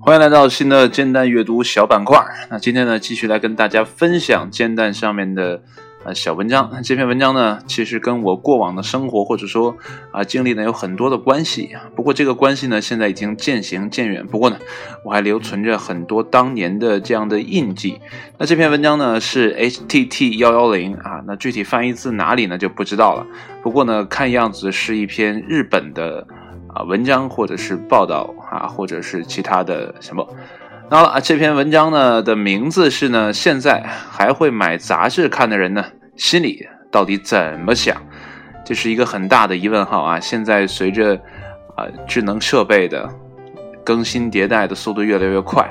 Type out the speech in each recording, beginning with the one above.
欢迎来到新的煎蛋阅读小板块。那今天呢，继续来跟大家分享煎蛋上面的呃小文章。这篇文章呢，其实跟我过往的生活或者说啊经历呢有很多的关系。不过这个关系呢，现在已经渐行渐远。不过呢，我还留存着很多当年的这样的印记。那这篇文章呢是 HTT 幺幺零啊，那具体翻译自哪里呢就不知道了。不过呢，看样子是一篇日本的。啊，文章或者是报道啊，或者是其他的什么。那好了，这篇文章呢的名字是呢，现在还会买杂志看的人呢，心里到底怎么想？这是一个很大的疑问号啊！现在随着啊智能设备的更新迭代的速度越来越快，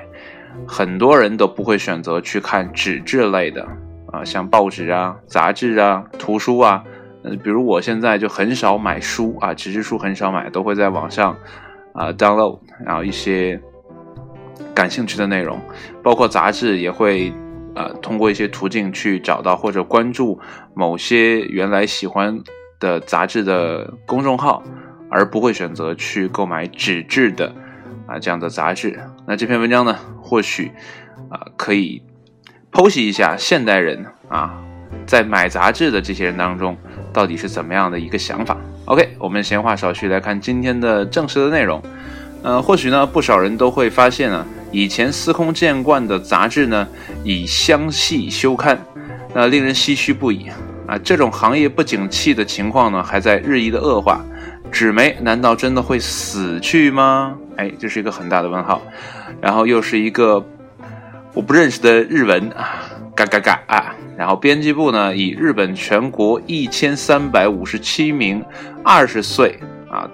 很多人都不会选择去看纸质类的啊，像报纸啊、杂志啊、图书啊。呃，比如我现在就很少买书啊，纸质书很少买，都会在网上啊 download，然后一些感兴趣的内容，包括杂志也会呃通过一些途径去找到或者关注某些原来喜欢的杂志的公众号，而不会选择去购买纸质的啊这样的杂志。那这篇文章呢，或许啊可以剖析一下现代人啊在买杂志的这些人当中。到底是怎么样的一个想法？OK，我们闲话少叙，来看今天的正式的内容。呃，或许呢，不少人都会发现啊，以前司空见惯的杂志呢，已相继休刊，那令人唏嘘不已啊。这种行业不景气的情况呢，还在日益的恶化，纸媒难道真的会死去吗？哎，这是一个很大的问号。然后又是一个我不认识的日文啊，嘎嘎嘎啊。然后编辑部呢，以日本全国一千三百五十七名二十岁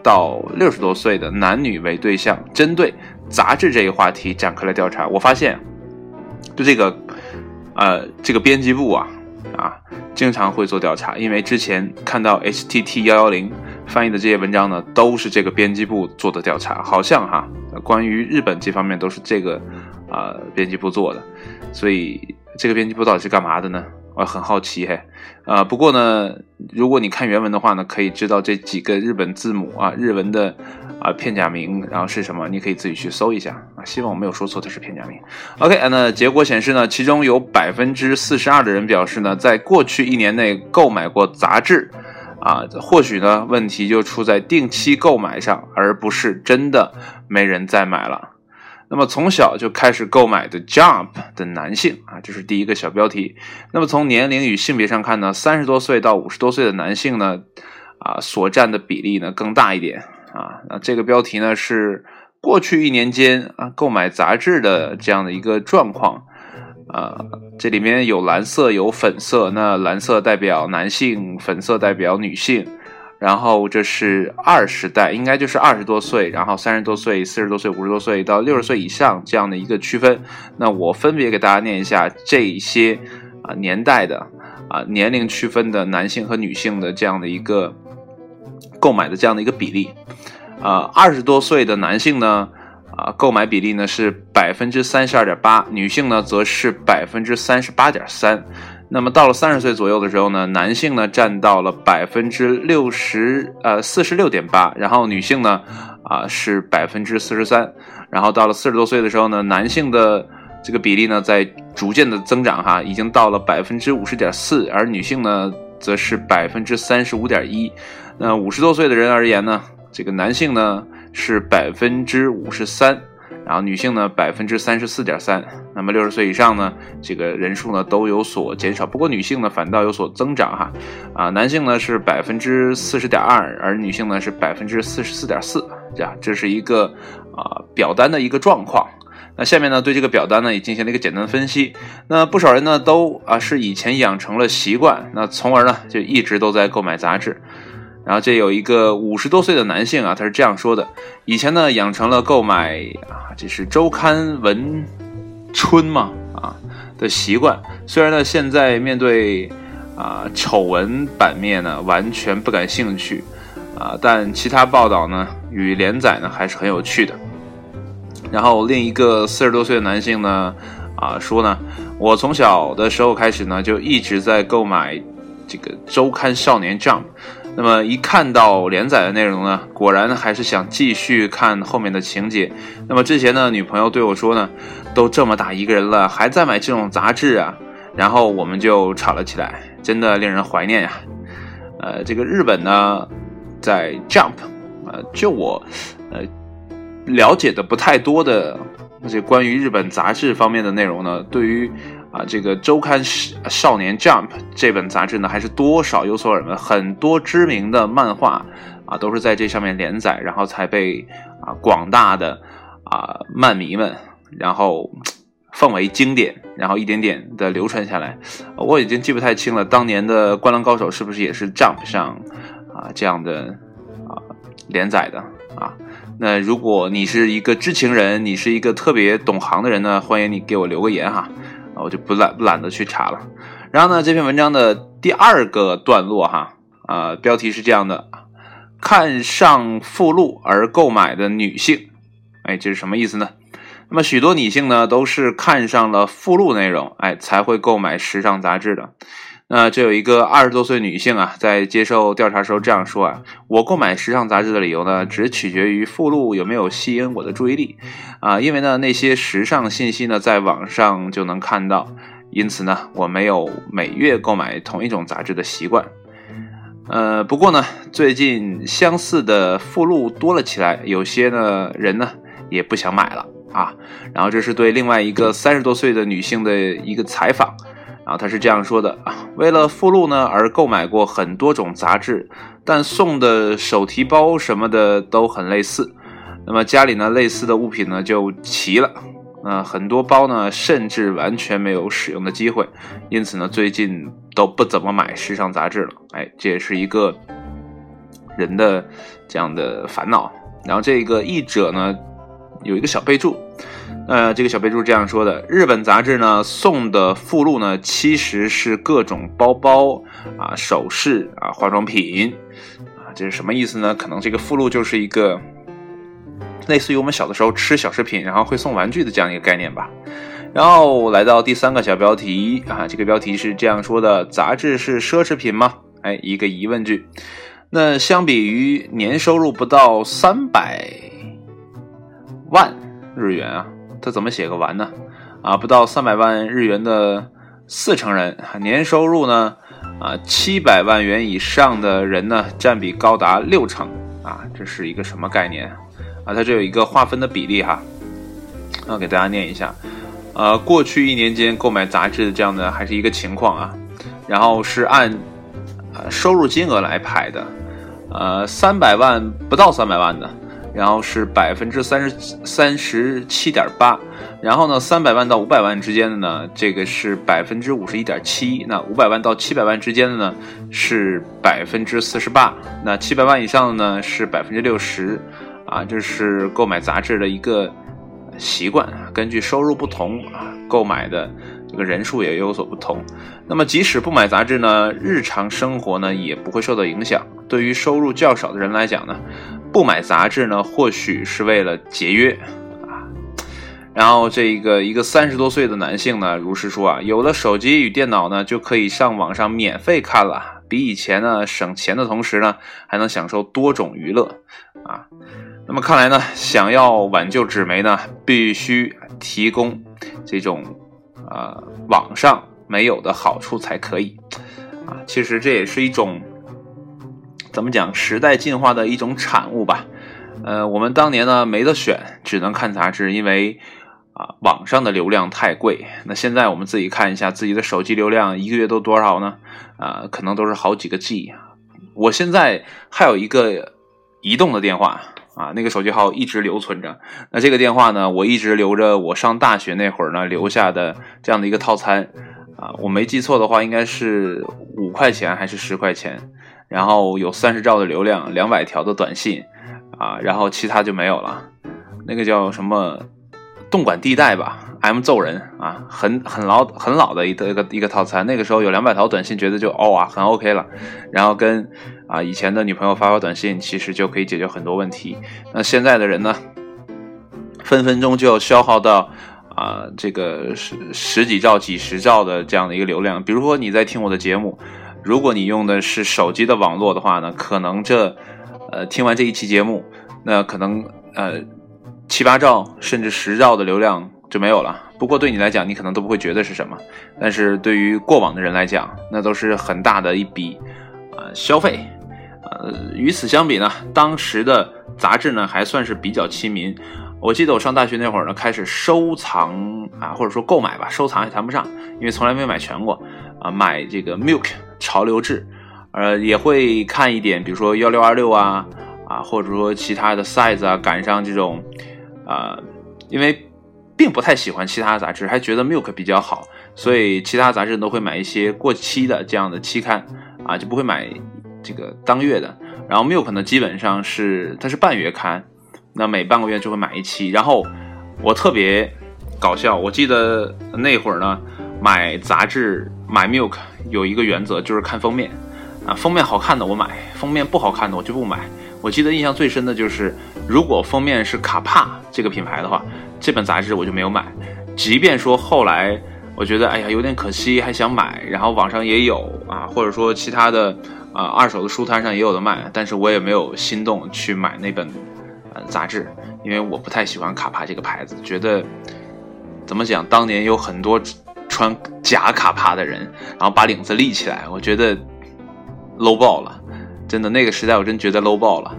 到六十多岁的男女为对象，针对杂志这一话题展开了调查。我发现，就这个，呃，这个编辑部啊，啊，经常会做调查，因为之前看到 HTT 幺幺零翻译的这些文章呢，都是这个编辑部做的调查，好像哈，关于日本这方面都是这个啊编辑部做的，所以。这个编辑部到底是干嘛的呢？我很好奇嘿，呃，不过呢，如果你看原文的话呢，可以知道这几个日本字母啊，日文的啊片假名，然后是什么，你可以自己去搜一下啊。希望我没有说错，它是片假名。OK，那结果显示呢，其中有百分之四十二的人表示呢，在过去一年内购买过杂志啊，或许呢，问题就出在定期购买上，而不是真的没人再买了。那么从小就开始购买的 Jump 的男性啊，这是第一个小标题。那么从年龄与性别上看呢，三十多岁到五十多岁的男性呢，啊所占的比例呢更大一点啊。那这个标题呢是过去一年间啊购买杂志的这样的一个状况啊，这里面有蓝色有粉色，那蓝色代表男性，粉色代表女性。然后这是二十代，应该就是二十多岁，然后三十多岁、四十多岁、五十多岁到六十岁以上这样的一个区分。那我分别给大家念一下这些啊年代的啊年龄区分的男性和女性的这样的一个购买的这样的一个比例。啊，二十多岁的男性呢，啊购买比例呢是百分之三十二点八，女性呢则是百分之三十八点三。那么到了三十岁左右的时候呢，男性呢占到了百分之六十呃四十六点八，然后女性呢啊是百分之四十三，然后到了四十多岁的时候呢，男性的这个比例呢在逐渐的增长哈，已经到了百分之五十点四，而女性呢则是百分之三十五点一。那五十多岁的人而言呢，这个男性呢是百分之五十三。然后女性呢百分之三十四点三，那么六十岁以上呢，这个人数呢都有所减少，不过女性呢反倒有所增长哈，啊，男性呢是百分之四十点二，而女性呢是百分之四十四点四，这样这是一个啊表单的一个状况。那下面呢对这个表单呢也进行了一个简单的分析，那不少人呢都啊是以前养成了习惯，那从而呢就一直都在购买杂志。然后这有一个五十多岁的男性啊，他是这样说的：以前呢养成了购买啊，这是周刊文春嘛啊的习惯。虽然呢现在面对啊丑闻版面呢完全不感兴趣啊，但其他报道呢与连载呢还是很有趣的。然后另一个四十多岁的男性呢啊说呢，我从小的时候开始呢就一直在购买这个周刊少年 Jump。那么一看到连载的内容呢，果然还是想继续看后面的情节。那么之前呢，女朋友对我说呢，都这么大一个人了，还在买这种杂志啊，然后我们就吵了起来，真的令人怀念呀。呃，这个日本呢，在 Jump，呃，就我呃了解的不太多的那些关于日本杂志方面的内容呢，对于。啊，这个周刊《少年 Jump》这本杂志呢，还是多少有所耳闻。很多知名的漫画啊，都是在这上面连载，然后才被啊广大的啊漫迷们，然后奉为经典，然后一点点的流传下来。我已经记不太清了，当年的《灌篮高手》是不是也是 Jump 上啊这样的啊连载的啊？那如果你是一个知情人，你是一个特别懂行的人呢，欢迎你给我留个言哈。我就不懒懒得去查了。然后呢，这篇文章的第二个段落哈，呃，标题是这样的：看上附录而购买的女性，哎，这是什么意思呢？那么许多女性呢，都是看上了附录内容，哎，才会购买时尚杂志的。那这有一个二十多岁女性啊，在接受调查时候这样说啊：“我购买时尚杂志的理由呢，只取决于附录有没有吸引我的注意力啊，因为呢，那些时尚信息呢，在网上就能看到，因此呢，我没有每月购买同一种杂志的习惯。呃，不过呢，最近相似的附录多了起来，有些呢人呢也不想买了啊。然后这是对另外一个三十多岁的女性的一个采访。”然后他是这样说的：为了附录呢而购买过很多种杂志，但送的手提包什么的都很类似。那么家里呢类似的物品呢就齐了。那很多包呢甚至完全没有使用的机会，因此呢最近都不怎么买时尚杂志了。哎，这也是一个人的这样的烦恼。然后这个译者呢有一个小备注。呃，这个小备注这样说的：日本杂志呢送的附录呢，其实是各种包包啊、首饰啊、化妆品啊，这是什么意思呢？可能这个附录就是一个类似于我们小的时候吃小食品，然后会送玩具的这样一个概念吧。然后来到第三个小标题啊，这个标题是这样说的：杂志是奢侈品吗？哎，一个疑问句。那相比于年收入不到三百万日元啊。他怎么写个完呢？啊，不到三百万日元的四成人，年收入呢，啊，七百万元以上的人呢，占比高达六成啊，这是一个什么概念啊？它这有一个划分的比例哈，啊，给大家念一下，呃，过去一年间购买杂志的这样的还是一个情况啊，然后是按呃收入金额来排的，呃，三百万不到三百万的。然后是百分之三十三十七点八，然后呢，三百万到五百万之间的呢，这个是百分之五十一点七，那五百万到七百万之间的呢是百分之四十八，那七百万以上的呢是百分之六十，啊，这是购买杂志的一个习惯，根据收入不同啊，购买的这个人数也有所不同。那么即使不买杂志呢，日常生活呢也不会受到影响。对于收入较少的人来讲呢。不买杂志呢，或许是为了节约啊。然后这个一个三十多岁的男性呢，如是说啊，有了手机与电脑呢，就可以上网上免费看了，比以前呢省钱的同时呢，还能享受多种娱乐啊。那么看来呢，想要挽救纸媒呢，必须提供这种呃网上没有的好处才可以啊。其实这也是一种。怎么讲？时代进化的一种产物吧。呃，我们当年呢没得选，只能看杂志，因为啊网上的流量太贵。那现在我们自己看一下自己的手机流量，一个月都多少呢？啊，可能都是好几个 G。我现在还有一个移动的电话啊，那个手机号一直留存着。那这个电话呢，我一直留着我上大学那会儿呢留下的这样的一个套餐啊，我没记错的话，应该是五块钱还是十块钱。然后有三十兆的流量，两百条的短信，啊，然后其他就没有了。那个叫什么动感地带吧？M 揍人啊，很很老很老的一个一个一个套餐。那个时候有两百条短信，觉得就哦啊很 OK 了。然后跟啊以前的女朋友发发短信，其实就可以解决很多问题。那现在的人呢，分分钟就要消耗到啊这个十十几兆、几十兆的这样的一个流量。比如说你在听我的节目。如果你用的是手机的网络的话呢，可能这呃听完这一期节目，那可能呃七八兆甚至十兆的流量就没有了。不过对你来讲，你可能都不会觉得是什么，但是对于过往的人来讲，那都是很大的一笔呃消费。呃，与此相比呢，当时的杂志呢还算是比较亲民。我记得我上大学那会儿呢，开始收藏啊，或者说购买吧，收藏也谈不上，因为从来没有买全过啊。买这个 Milk 潮流志，呃，也会看一点，比如说幺六二六啊啊，或者说其他的 Size 啊，赶上这种啊，因为并不太喜欢其他杂志，还觉得 Milk 比较好，所以其他杂志都会买一些过期的这样的期刊啊，就不会买这个当月的。然后 Milk 呢，基本上是它是半月刊。那每半个月就会买一期，然后我特别搞笑，我记得那会儿呢，买杂志买 Milk 有一个原则就是看封面，啊，封面好看的我买，封面不好看的我就不买。我记得印象最深的就是，如果封面是卡帕这个品牌的话，这本杂志我就没有买。即便说后来我觉得哎呀有点可惜，还想买，然后网上也有啊，或者说其他的啊二手的书摊上也有的卖，但是我也没有心动去买那本。杂志，因为我不太喜欢卡帕这个牌子，觉得怎么讲？当年有很多穿假卡帕的人，然后把领子立起来，我觉得 low 爆了，真的那个时代我真觉得 low 爆了。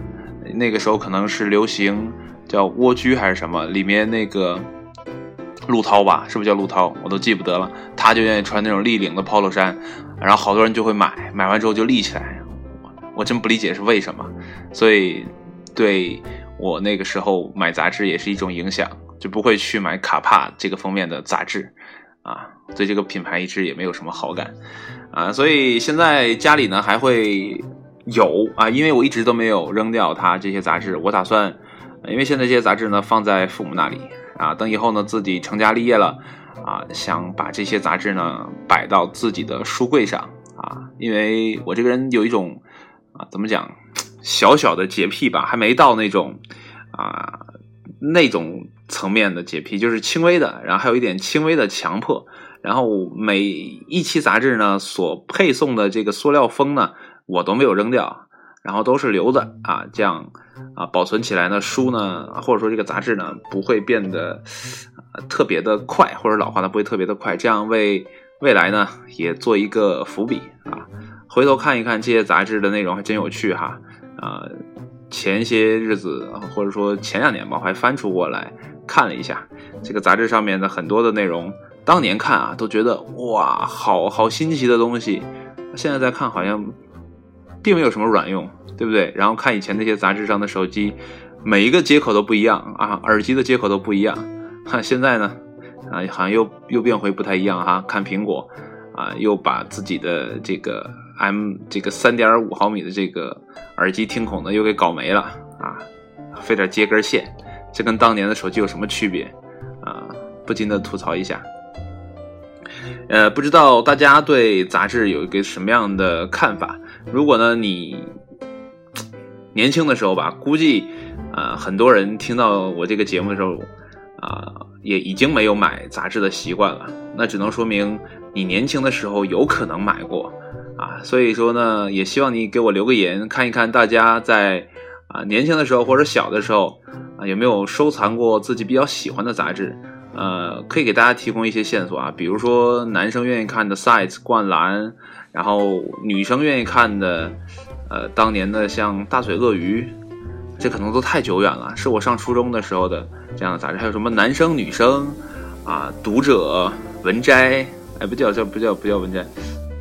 那个时候可能是流行叫蜗居还是什么，里面那个陆涛吧，是不是叫陆涛？我都记不得了。他就愿意穿那种立领的 polo 衫，然后好多人就会买，买完之后就立起来，我真不理解是为什么。所以对。我那个时候买杂志也是一种影响，就不会去买卡帕这个封面的杂志，啊，对这个品牌一直也没有什么好感，啊，所以现在家里呢还会有啊，因为我一直都没有扔掉它这些杂志，我打算，因为现在这些杂志呢放在父母那里，啊，等以后呢自己成家立业了，啊，想把这些杂志呢摆到自己的书柜上，啊，因为我这个人有一种，啊，怎么讲？小小的洁癖吧，还没到那种啊那种层面的洁癖，就是轻微的，然后还有一点轻微的强迫。然后每一期杂志呢所配送的这个塑料封呢，我都没有扔掉，然后都是留着啊，这样啊保存起来呢，书呢或者说这个杂志呢不会变得特别的快，或者老化呢不会特别的快，这样为未来呢也做一个伏笔啊。回头看一看这些杂志的内容，还真有趣哈。啊，前些日子或者说前两年吧，我还翻出过来看了一下这个杂志上面的很多的内容。当年看啊，都觉得哇，好好新奇的东西。现在再看，好像并没有什么卵用，对不对？然后看以前那些杂志上的手机，每一个接口都不一样啊，耳机的接口都不一样。哈，现在呢，啊，好像又又变回不太一样哈。看苹果啊，又把自己的这个。M 这个三点五毫米的这个耳机听孔呢，又给搞没了啊！非得接根线，这跟当年的手机有什么区别啊？不禁的吐槽一下。呃，不知道大家对杂志有一个什么样的看法？如果呢你 年轻的时候吧，估计啊很多人听到我这个节目的时候啊，也已经没有买杂志的习惯了。那只能说明你年轻的时候有可能买过。啊，所以说呢，也希望你给我留个言，看一看大家在啊年轻的时候或者小的时候啊有没有收藏过自己比较喜欢的杂志，呃，可以给大家提供一些线索啊，比如说男生愿意看的《Size》灌篮，然后女生愿意看的，呃，当年的像《大嘴鳄鱼》，这可能都太久远了，是我上初中的时候的这样的杂志，还有什么男生女生啊，读者文摘，哎，不叫叫不叫不叫文摘。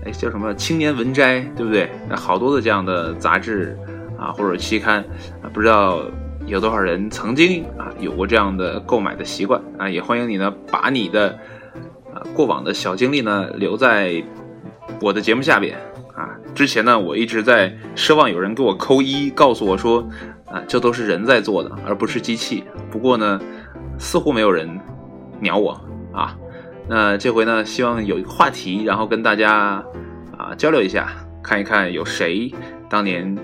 哎，叫什么青年文摘，对不对？好多的这样的杂志啊，或者期刊啊，不知道有多少人曾经啊有过这样的购买的习惯啊？也欢迎你呢，把你的啊过往的小经历呢留在我的节目下边啊。之前呢，我一直在奢望有人给我扣一，告诉我说啊，这都是人在做的，而不是机器。不过呢，似乎没有人鸟我啊。那这回呢，希望有一个话题，然后跟大家啊交流一下，看一看有谁当年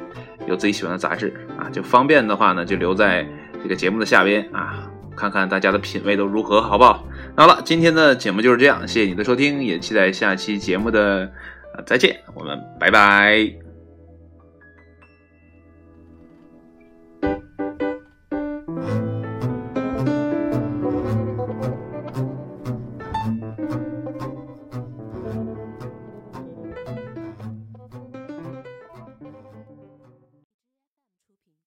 有自己喜欢的杂志啊，就方便的话呢，就留在这个节目的下边啊，看看大家的品味都如何，好不好？那好了，今天的节目就是这样，谢谢你的收听，也期待下期节目的再见，我们拜拜。